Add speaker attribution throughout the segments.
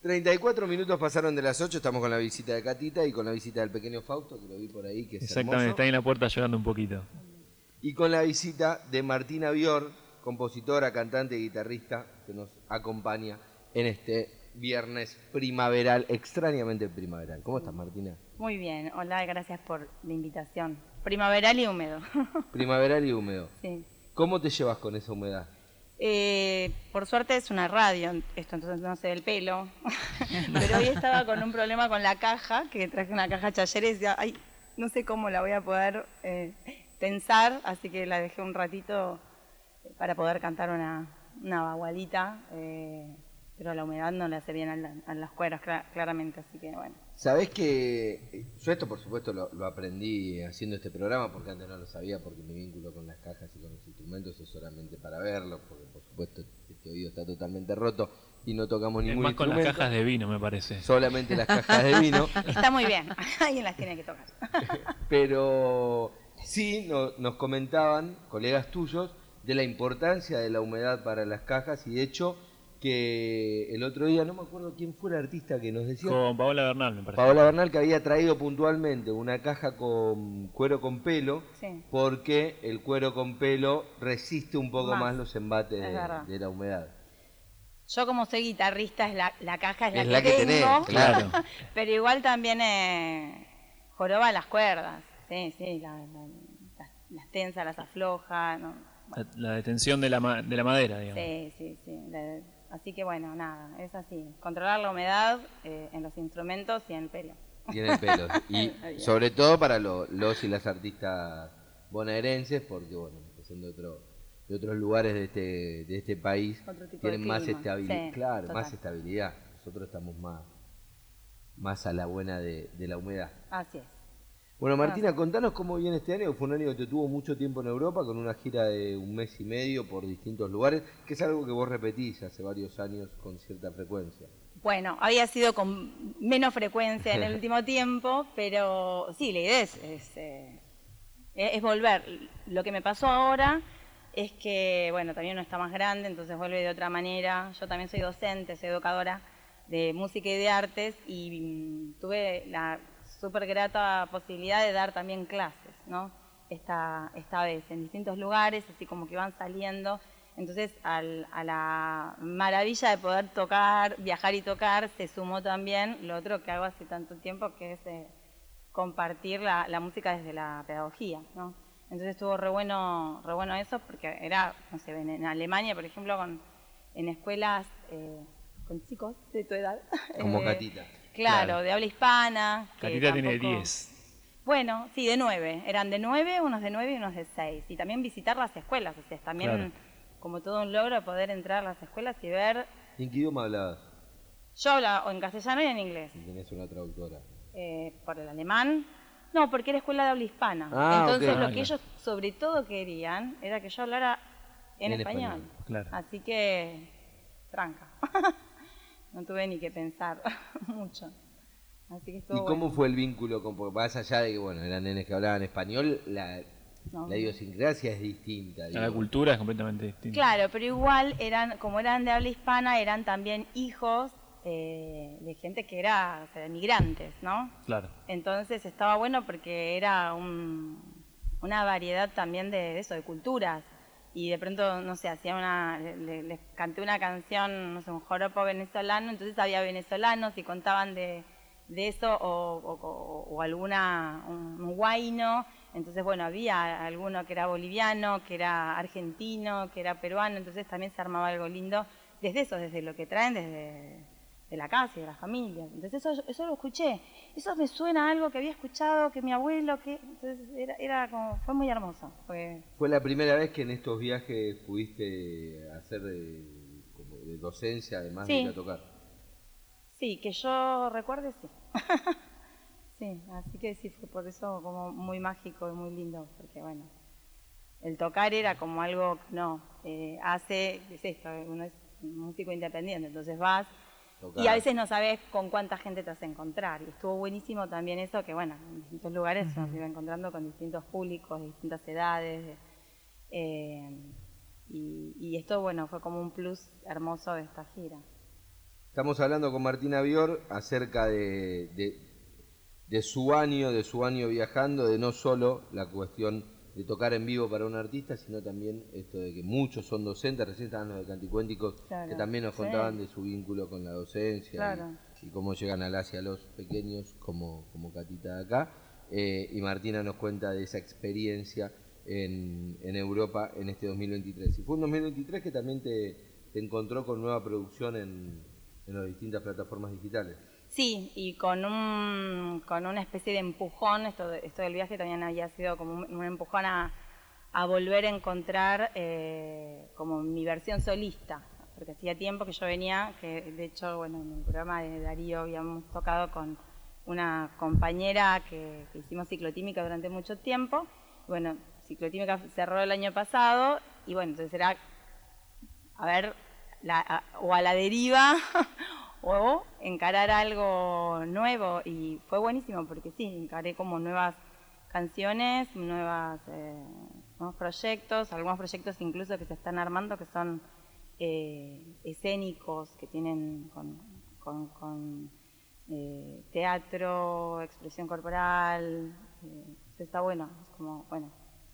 Speaker 1: 34 minutos pasaron de las 8, estamos con la visita de Catita y con la visita del pequeño Fausto, que lo vi por ahí, que es
Speaker 2: Exactamente,
Speaker 1: hermoso.
Speaker 2: está ahí en la puerta llorando un poquito.
Speaker 1: Y con la visita de Martina Bior, compositora, cantante y guitarrista, que nos acompaña en este viernes primaveral, extrañamente primaveral. ¿Cómo estás, Martina?
Speaker 3: Muy bien, hola, gracias por la invitación. Primaveral y húmedo.
Speaker 1: Primaveral y húmedo.
Speaker 3: sí.
Speaker 1: ¿Cómo te llevas con esa humedad?
Speaker 3: Eh, por suerte es una radio, esto entonces no se ve el pelo. Pero hoy estaba con un problema con la caja, que traje una caja chayer y decía, ay, no sé cómo la voy a poder eh, tensar, así que la dejé un ratito para poder cantar una, una bagualita. eh, pero la humedad no le hace bien a, la- a las cueras, cla- claramente, así que bueno.
Speaker 1: Sabés que eh, yo esto por supuesto lo, lo aprendí haciendo este programa porque antes no lo sabía porque mi vínculo con las cajas y con los instrumentos es solamente para verlos porque por supuesto este oído está totalmente roto y no tocamos ningún
Speaker 2: más con las
Speaker 1: instrumento,
Speaker 2: cajas de vino, me parece.
Speaker 1: solamente las cajas de vino,
Speaker 3: Está muy bien, alguien las tiene que tocar.
Speaker 1: pero sí no- nos comentaban colegas tuyos de la importancia de la humedad para las cajas y de hecho que el otro día no me acuerdo quién fue el artista que nos decía
Speaker 2: Con Paola Bernal, me parece.
Speaker 1: Paola Bernal que había traído puntualmente una caja con cuero con pelo
Speaker 3: Sí.
Speaker 1: porque el cuero con pelo resiste un poco más,
Speaker 3: Más.
Speaker 1: los embates
Speaker 3: Es
Speaker 1: de, la humedad.
Speaker 3: Yo como soy guitarrista, es la, la caja es la
Speaker 1: Es
Speaker 3: que,
Speaker 1: la que tenés,
Speaker 3: tengo,
Speaker 1: claro.
Speaker 3: pero igual también eh, joroba las cuerdas, sí, sí, la- la- las, las tensa, las afloja, ¿no?
Speaker 2: La, la detención de la, ma- de la madera, digamos.
Speaker 3: sí, sí, sí. Así que bueno, nada, es así, controlar la humedad eh, en los instrumentos y en el pelo.
Speaker 1: Tiene pelo. Y sobre todo para lo- los y las artistas bonaerenses, porque bueno, son de otro de otros lugares de este, de este país, tienen más estabilidad.
Speaker 3: sí,
Speaker 1: claro,
Speaker 3: total.
Speaker 1: más estabilidad. Nosotros estamos más, más a la buena de, de la humedad.
Speaker 3: Así es.
Speaker 1: Bueno, Martina, contanos cómo viene este año. Fue un año que te tuvo mucho tiempo en Europa, con una gira de un mes y medio por distintos lugares, que es algo que vos repetís hace varios años con cierta frecuencia.
Speaker 3: Bueno, había sido con menos frecuencia en el último tiempo, pero sí, la idea es, es, eh, es volver. Lo que me pasó ahora es que, bueno, también uno está más grande, entonces vuelve de otra manera. Yo también soy docente, soy educadora de música y de artes y mm, tuve la súper grata posibilidad de dar también clases, ¿no? Esta, esta vez, en distintos lugares, así como que van saliendo. Entonces, al- a la maravilla de poder tocar, viajar y tocar, se sumó también lo otro que hago hace tanto tiempo, que es eh, compartir la, la música desde la pedagogía, ¿no? Entonces estuvo re bueno, re bueno eso, porque era, no sé, en, en Alemania, por ejemplo, con, en escuelas eh, con chicos de tu edad.
Speaker 1: Como
Speaker 3: eh. Claro,
Speaker 2: Claro.
Speaker 3: de habla hispana. que
Speaker 2: Catita tiene
Speaker 3: tampoco-
Speaker 2: 10.
Speaker 3: bueno, sí, de nueve. Eran de nueve, unos de nueve y unos de seis. Y también visitar las escuelas. O sea, es también
Speaker 2: Claro.
Speaker 3: como todo un logro poder entrar a las escuelas y ver.
Speaker 1: ¿En qué idioma hablabas?
Speaker 3: Yo hablo o en castellano y en inglés.
Speaker 1: Si tenés una traductora.
Speaker 3: Eh, por el alemán. No, porque era escuela de habla hispana.
Speaker 1: Ah,
Speaker 3: Entonces,
Speaker 1: ok.
Speaker 3: lo
Speaker 2: Ah,
Speaker 3: que ellos sobre todo querían era que yo hablara en,
Speaker 1: En
Speaker 3: español.
Speaker 1: español.
Speaker 2: Claro.
Speaker 3: Así que, tranca. no tuve ni que pensar mucho. Así que estuvo
Speaker 1: ¿Y cómo
Speaker 3: bueno.
Speaker 1: fue el vínculo con, porque más allá de que, bueno, eran nenes que hablaban español, la,
Speaker 3: No.
Speaker 1: la idiosincrasia es distinta.
Speaker 2: La cultura es completamente distinta.
Speaker 3: Claro, pero igual eran, como eran de habla hispana, eran también hijos eh, de gente que era, o sea, de migrantes, ¿no?
Speaker 2: Claro.
Speaker 3: Entonces estaba bueno porque era un- una variedad también de, de eso, de culturas. Y de pronto, no sé, hacía una, le- le- les canté una canción, no sé, un joropo venezolano, entonces había venezolanos y contaban de, de eso, o, o- o- o alguna, un, un guayno. Entonces, bueno, había alguno que era boliviano, que era argentino, que era peruano, entonces también se armaba algo lindo desde eso, desde lo que traen, desde de la casa y de las familias. Entonces eso, eso lo escuché. Eso me suena a algo que había escuchado, que mi abuelo, que... Entonces era, era como, fue muy hermoso. Fue,
Speaker 1: ¿Fue la primera vez que en estos viajes pudiste hacer de, como de docencia, además de
Speaker 3: Sí.
Speaker 1: ir a tocar?
Speaker 3: sí, que yo recuerde, sí. sí, así que sí, fue por eso como muy mágico y muy lindo, porque bueno, el tocar era como algo, no, eh, hace, es esto, uno es músico independiente, entonces vas
Speaker 1: Tocar.
Speaker 3: Y a veces no sabes con cuánta gente te vas a encontrar. Y estuvo buenísimo también eso, que bueno, en distintos lugares uno se iba encontrando con distintos públicos, de distintas edades. de- eh, y, y esto, bueno, fue como un plus hermoso de esta gira.
Speaker 1: Estamos hablando con Martina Bior acerca de, de, de su año, de su año viajando, de no solo la cuestión de tocar en vivo para un artista, sino también esto de que muchos son docentes, recién estaban los de Canticuénticos,
Speaker 3: Claro,
Speaker 1: que también nos
Speaker 3: sí.
Speaker 1: contaban de su vínculo con la docencia y-
Speaker 3: Claro.
Speaker 1: y, cómo llegan al hacia los pequeños, como, como Catita de acá. Eh, y Martina nos cuenta de esa experiencia en, en Europa en este 2023. Y fue un 2023 que también te, te encontró con nueva producción en, en las distintas plataformas digitales.
Speaker 3: Sí, y con un con una especie de empujón, esto, esto del viaje también había sido como un, empujón a, a volver a encontrar eh, como mi versión solista, porque hacía tiempo que yo venía, que de hecho, bueno, en el programa de Darío habíamos tocado con una compañera que, hicimos ciclotímica durante mucho tiempo, bueno, ciclotímica cerró el año pasado, y bueno, entonces era a ver, la- o a la deriva o encarar algo nuevo y fue buenísimo porque sí, encaré como nuevas canciones, nuevas, eh, nuevos proyectos, algunos proyectos incluso que se están armando que son eh, escénicos, que tienen con, con- con, eh, teatro, expresión corporal, eh, está bueno, es como, bueno,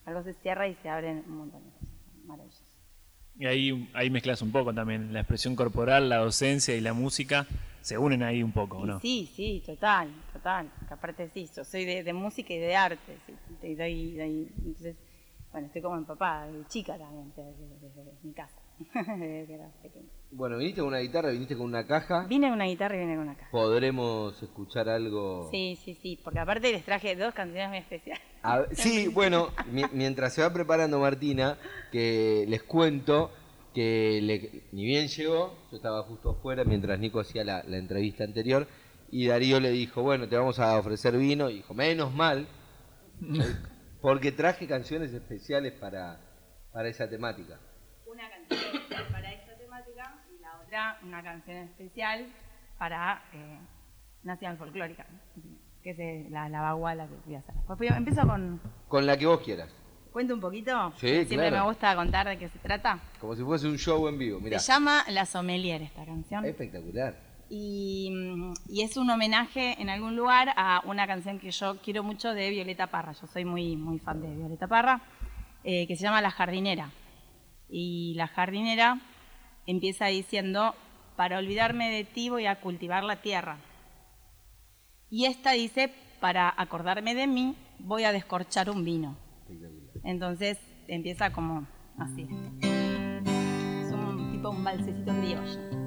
Speaker 3: algo se cierra y se abren un montón de cosas, maravilloso.
Speaker 2: Y ahí, ahí mezclas un poco también. La expresión corporal, la docencia y la música se unen ahí un poco, ¿o
Speaker 3: Y
Speaker 2: ¿no?
Speaker 3: Sí, sí, total, total. Que aparte sí, yo soy de, de música y de arte, sí, doy- doy- entonces, bueno, estoy como empapada, de chica también, desde, desde mi casa, desde que era pequeña.
Speaker 1: Bueno, viniste con una guitarra, viniste con una caja.
Speaker 3: Vine con una guitarra y vine con una caja.
Speaker 1: Podremos escuchar algo.
Speaker 3: Sí, sí, sí, porque aparte les traje dos canciones muy especiales.
Speaker 1: A sí, bueno, mi- mientras se va preparando Martina, que les cuento que le- ni bien llegó, yo estaba justo afuera mientras Nico hacía la, la entrevista anterior, y Darío le dijo, bueno, te vamos a ofrecer vino, y dijo, menos mal, porque traje canciones especiales para, para esa temática.
Speaker 3: Para esta temática y la otra una canción especial para eh, Nacional Folclórica, que es eh, la, la baguala que voy a hacer. Pues, empiezo con...
Speaker 1: Con la que vos quieras,
Speaker 3: ¿Cuento un poquito?
Speaker 1: Sí,
Speaker 3: Siempre
Speaker 1: claro.
Speaker 3: me gusta contar de qué se trata.
Speaker 1: como si fuese un show en vivo, mira.
Speaker 3: Se llama La Sommelier esta canción.
Speaker 1: Espectacular.
Speaker 3: Y, y es un homenaje en algún lugar a una canción que yo quiero mucho de Violeta Parra. Yo soy muy, muy fan de Violeta Parra, eh, que se llama La Jardinera. Y La Jardinera empieza diciendo, para olvidarme de ti voy a cultivar la tierra. Y esta dice, para acordarme de mí voy a descorchar un vino. Entonces empieza como así. Es un tipo un balsecito criollo.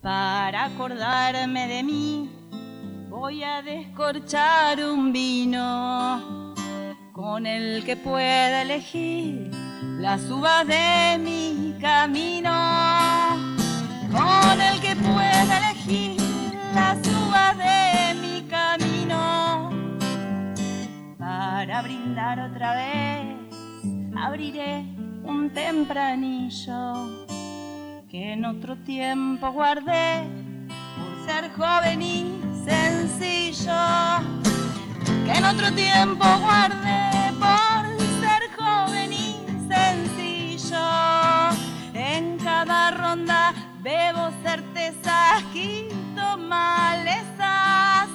Speaker 3: Para acordarme de mí, voy a descorchar un vino con el que pueda elegir las uvas de mi camino. Con el que pueda elegir las uvas de mi camino para brindar otra vez, abriré un tempranillo que en otro tiempo guardé por ser joven y sencillo. Que en otro tiempo guardé por ser joven y sencillo. En cada ronda bebo certezas, quito malezas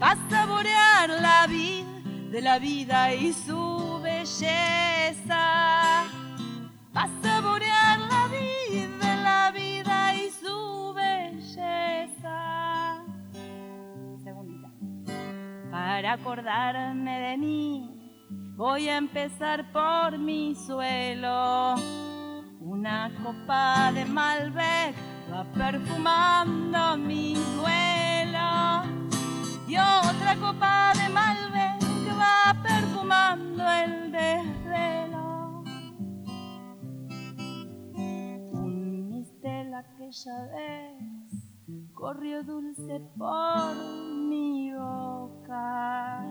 Speaker 3: va a saborear la vida de la vida y su belleza. Para acordarme de mí, voy a empezar por mi suelo. Una copa de Malbec va perfumando mi duelo y otra copa de Malbec va perfumando el desvelo. Un mistel aquella vez corrió dulce por mi boca.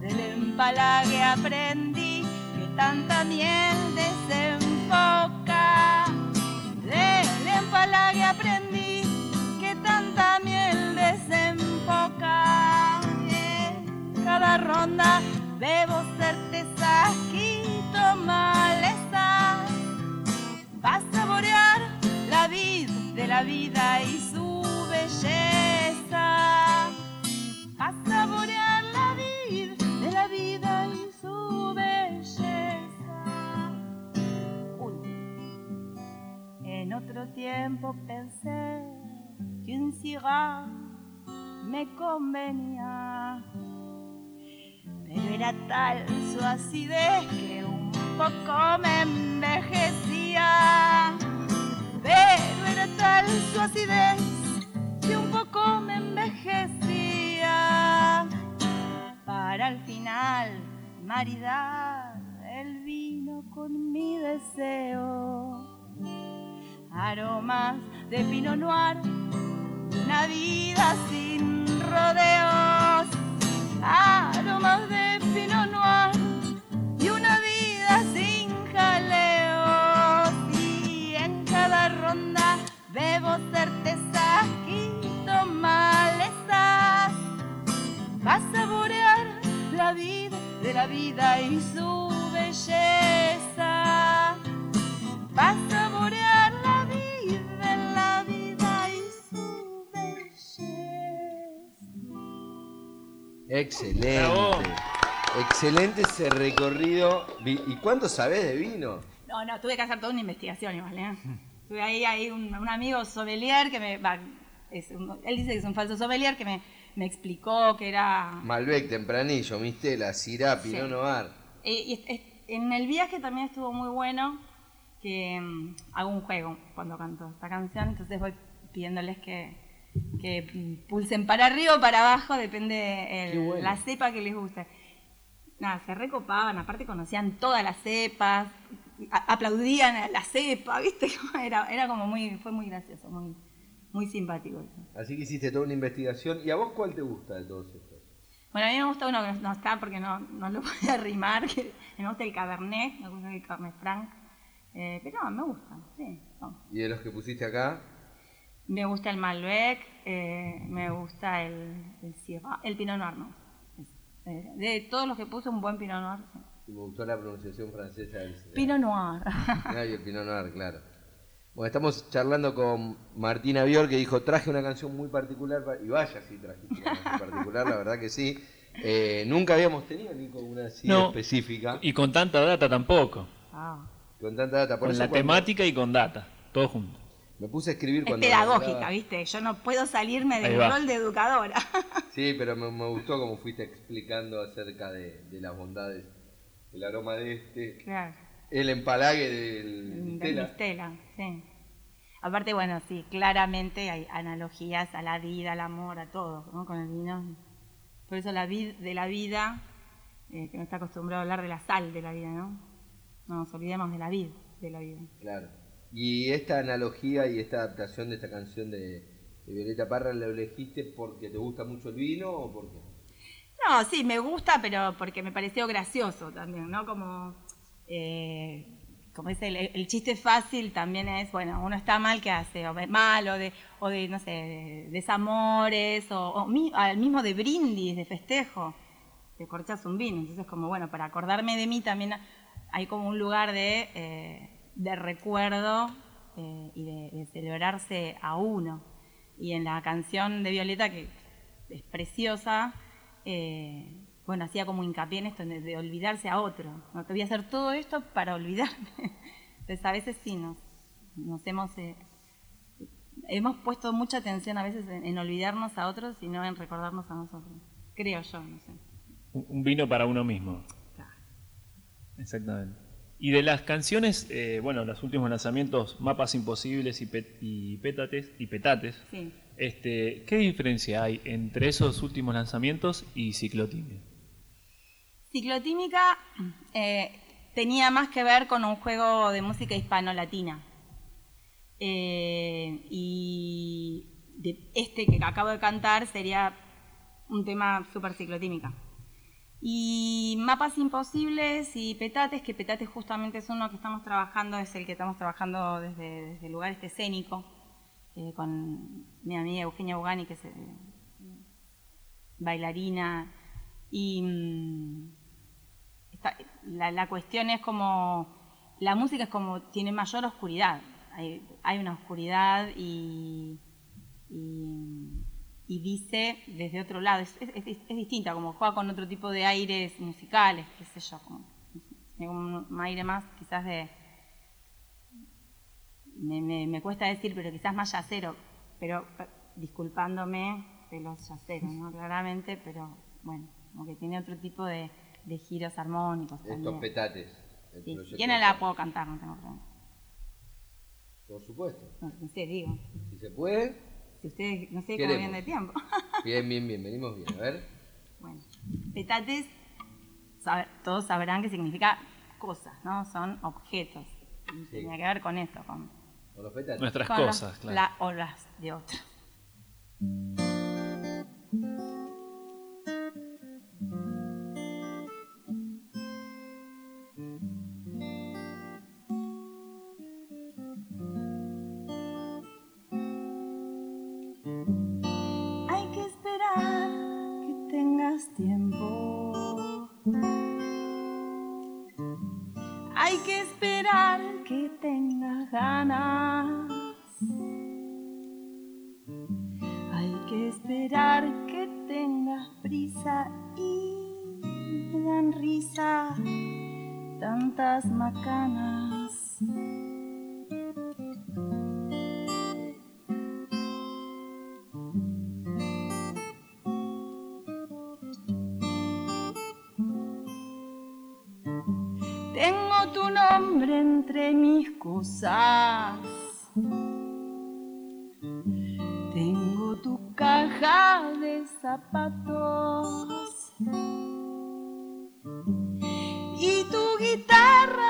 Speaker 3: Del empalague aprendí que tanta miel desenfoca. Del empalague aprendí que tanta miel desenfoca. En cada ronda bebo certezas, quito malezas. Va a la vida y su belleza. A saborear la vida de la vida y su belleza. Uy. En otro tiempo pensé que un cigarro me convenía, pero era tal su acidez que un poco me envejecía. Pero era tal su acidez que un poco me envejecía. Para al final maridar el vino con mi deseo. Aromas de Pinot Noir, una vida sin rodeos.
Speaker 1: Excelente.
Speaker 2: Bravo.
Speaker 1: Excelente ese recorrido. ¿Y cuánto sabés de vino?
Speaker 3: No, no, tuve que hacer toda una investigación igual, ¿eh? Tuve ahí, ahí un, un amigo sommelier que me... va, es un- él dice que es un falso sommelier que me, me explicó que era...
Speaker 1: Malbec, Tempranillo, Mistela, Syrah, Pinot
Speaker 3: Sí.
Speaker 1: Noir.
Speaker 3: Eh, y es- en el viaje también estuvo muy bueno que mm, hago un juego cuando canto esta canción, entonces voy pidiéndoles que, que pulsen para arriba o para abajo, depende el-
Speaker 1: bueno.
Speaker 3: la cepa que les guste. Nada, se recopaban, aparte conocían todas las cepas, aplaudían a la cepa, ¿viste? Era, era como muy, fue muy gracioso, muy, muy simpático eso.
Speaker 1: Así que hiciste toda una investigación. ¿Y a vos cuál te gusta de todos estos?
Speaker 3: Bueno, a mí me gusta uno que no está porque no, no lo voy a rimar, que me gusta el Cabernet, me gusta el Cabernet Franc, eh, pero no, me gusta, sí. no.
Speaker 1: ¿Y de los que pusiste acá?
Speaker 3: Me gusta el Malbec, eh, me gusta el, el Syrah, el Pinot Noir, no. Eh, de todos los que puse, un buen Pinot Noir. sí.
Speaker 1: Y me gustó la pronunciación francesa del
Speaker 3: Pinot Noir.
Speaker 1: Ah, y el Pinot Noir, claro. Bueno, estamos charlando con Martina Bior, que dijo, traje una canción muy particular, pa-". y vaya, sí, trajiste una canción particular, la verdad que sí. Eh, nunca habíamos tenido, Nico, una así
Speaker 2: No.
Speaker 1: específica,
Speaker 2: Y con tanta data tampoco.
Speaker 3: Ah.
Speaker 1: con tanta data. Por
Speaker 2: Con
Speaker 1: eso
Speaker 2: la
Speaker 1: cuando
Speaker 2: temática y con data. Todo junto.
Speaker 1: Me puse a escribir
Speaker 3: Es
Speaker 1: cuando...
Speaker 3: pedagógica,
Speaker 1: hablaba-
Speaker 3: ¿viste? Yo no puedo salirme del rol de educadora.
Speaker 1: Sí, pero me, me gustó como fuiste explicando acerca de, de las bondades, el aroma de este,
Speaker 3: claro.
Speaker 1: el empalague del
Speaker 3: Del.
Speaker 1: Mistela,
Speaker 3: sí. Aparte, bueno, sí, claramente hay analogías a la vida, al amor, a todo, ¿no? Con el vino. Por eso la vid de la vida, eh, que no está acostumbrado a hablar de la sal de la vida, ¿no? No nos olvidemos de la vid de la vida.
Speaker 1: Claro. Y esta analogía y esta adaptación de esta canción de, Violeta Parra, ¿la elegiste porque te gusta mucho el vino o por qué?
Speaker 3: No, sí, me gusta, pero porque me pareció gracioso también, ¿no? Como, eh, como es el, el chiste fácil también es, bueno, uno está mal, ¿qué hace? O mal, o de, o de no sé, de desamores, o, o mi- al mismo de brindis, de festejo, te corchas un vino. Entonces, como, bueno, para acordarme de mí también hay como un lugar de, eh, de recuerdo eh, y de, de celebrarse a uno. Y en la canción de Violeta, que es preciosa, eh, bueno, hacía como hincapié en esto, de, de olvidarse a otro. No te voy a hacer todo esto para olvidarme. Entonces, a veces sí nos, nos hemos, eh, hemos puesto mucha atención a veces en, en olvidarnos a otros y no en recordarnos a nosotros. Creo yo, no sé.
Speaker 2: Un un vino para uno mismo.
Speaker 3: Claro.
Speaker 2: Exactamente. Y de las canciones, eh, bueno, los últimos lanzamientos, Mapas Imposibles y, Pet- y Petates,
Speaker 3: Sí.
Speaker 2: este, ¿qué diferencia hay entre esos últimos lanzamientos y Ciclotimia?
Speaker 3: Ciclotímica eh, tenía más que ver con un juego de música hispano-latina. Eh, y de este que acabo de cantar sería un tema súper ciclotímica. Y mapas imposibles y petates, que petates justamente es uno que estamos trabajando, es el que estamos trabajando desde, el lugar este escénico, eh, con mi amiga Eugenia Bugani, que es eh, bailarina. Y mm, la, cuestión es como, la música es como, tiene mayor oscuridad. hay, una oscuridad y, y dice desde otro lado. Es, es- es- es distinta, como juega con otro tipo de aires musicales, qué sé yo, como, un, aire más quizás de... Me, me- me cuesta decir, pero quizás más yacero, pero eh, disculpándome de los yaceros, ¿no? Claramente, pero bueno, como que tiene otro tipo de, de giros armónicos
Speaker 1: Estos
Speaker 3: también.
Speaker 1: petates.
Speaker 3: Sí, quieren la puedo cantar, no tengo problema.
Speaker 1: Por supuesto.
Speaker 3: No, sé, digo.
Speaker 1: Si se puede,
Speaker 3: Si ustedes, no sé cómo vienen de tiempo.
Speaker 1: bien, bien, bien, venimos bien. A ver.
Speaker 3: bueno, petates, todos sabrán que significa cosas, ¿no? Son objetos.
Speaker 1: Sí.
Speaker 3: Tiene que ver con esto, con,
Speaker 1: Con los petates.
Speaker 2: Nuestras
Speaker 3: con
Speaker 2: cosas, claro.
Speaker 3: la- o las de otros. Hay que esperar que tengas prisa y dan risa tantas macanas. Tengo tu nombre entre mis cosas. Tengo tu caja de zapatos. Y tu guitarra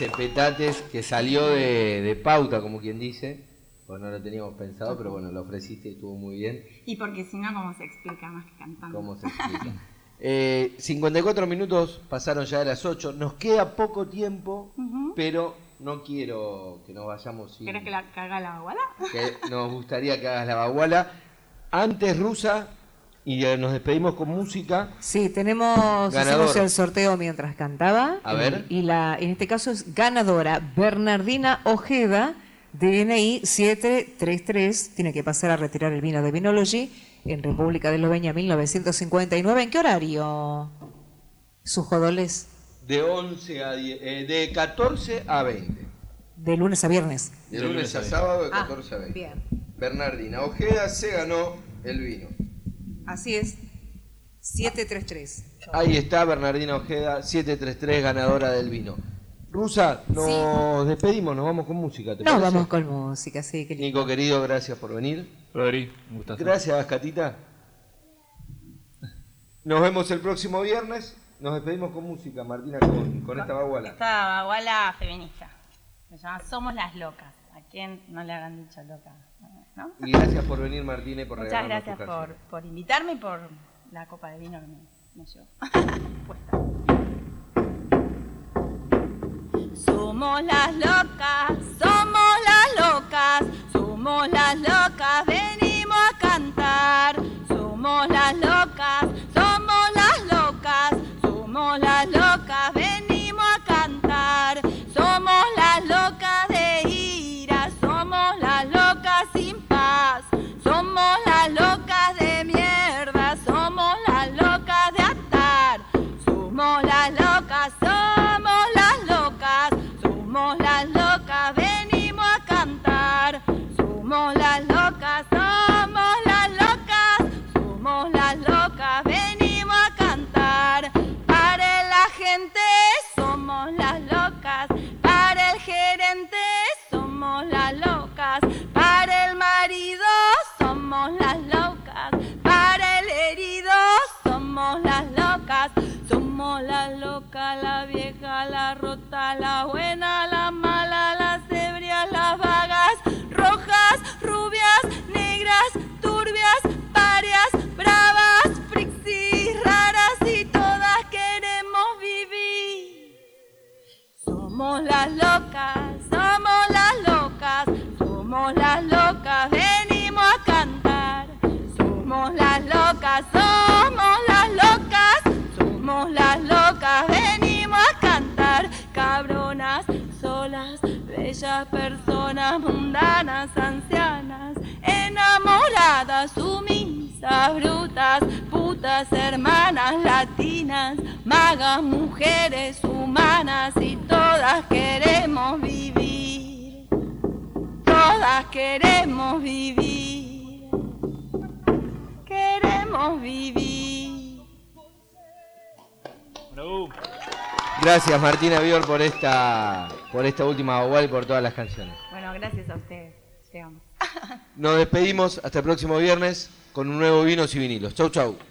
Speaker 1: ese petates que salió de, de pauta, como quien dice. Pues no lo teníamos pensado, pero bueno, lo ofreciste y estuvo muy bien.
Speaker 3: Y porque si no, ¿cómo se explica más que cantando?
Speaker 1: ¿Cómo se explica? Eh, 54 minutos pasaron ya de las 8. Nos queda poco tiempo, pero no quiero que nos vayamos sin.
Speaker 3: ¿Querés que la caga la baguala?
Speaker 1: que nos gustaría que hagas la baguala. Antes, Rusa, Y eh, nos despedimos con música.
Speaker 4: Sí, tenemos
Speaker 1: Ganador.
Speaker 4: hicimos el sorteo mientras cantaba.
Speaker 1: A ver.
Speaker 4: Y la, en este caso es ganadora Bernardina Ojeda, DNI 733. Tiene que pasar a retirar el vino de Vinology en República de Eslovenia 1959. ¿En qué horario? Sus jodoles
Speaker 1: De 11 a 10, eh, de 14 a 20.
Speaker 4: de lunes a viernes.
Speaker 1: De lunes a sábado de
Speaker 4: Ah,
Speaker 1: 14 a 20.
Speaker 4: bien.
Speaker 1: Bernardina Ojeda se ganó el vino.
Speaker 4: Así es. 733.
Speaker 1: Ahí está Bernardina Ojeda, 733, ganadora del vino. Rusa, nos despedimos, nos vamos con música, ¿te
Speaker 4: Nos
Speaker 1: parece?
Speaker 4: vamos con música, sí, qué lindo.
Speaker 1: Nico querido, gracias por venir.
Speaker 2: Rodri, un gustazo.
Speaker 1: Gracias, Catita. Nos vemos el próximo viernes. Nos despedimos con música, Martina, con, con esta baguala.
Speaker 3: Esta baguala feminista. Se llama Somos las locas. ¿A quién no le habrán dicho loca? ¿No?
Speaker 1: Y gracias por venir, Martina, y por
Speaker 3: Muchas gracias por, por invitarme y por la copa de vino que me, me llevó. Puesta. Somos las locas, las locas, venimos a cantar. Cabronas, solas, bellas personas, mundanas, ancianas, enamoradas, sumisas, brutas, putas, hermanas, latinas, magas, mujeres, humanas y todas queremos vivir. Todas queremos vivir. Queremos vivir.
Speaker 1: Gracias, Martina Bior, por esta, por esta última baguala y por todas las canciones.
Speaker 3: Bueno, gracias a ustedes. Llegamos.
Speaker 1: Nos despedimos hasta el próximo viernes con un nuevo Vinos y Vinilos. Chau, chau.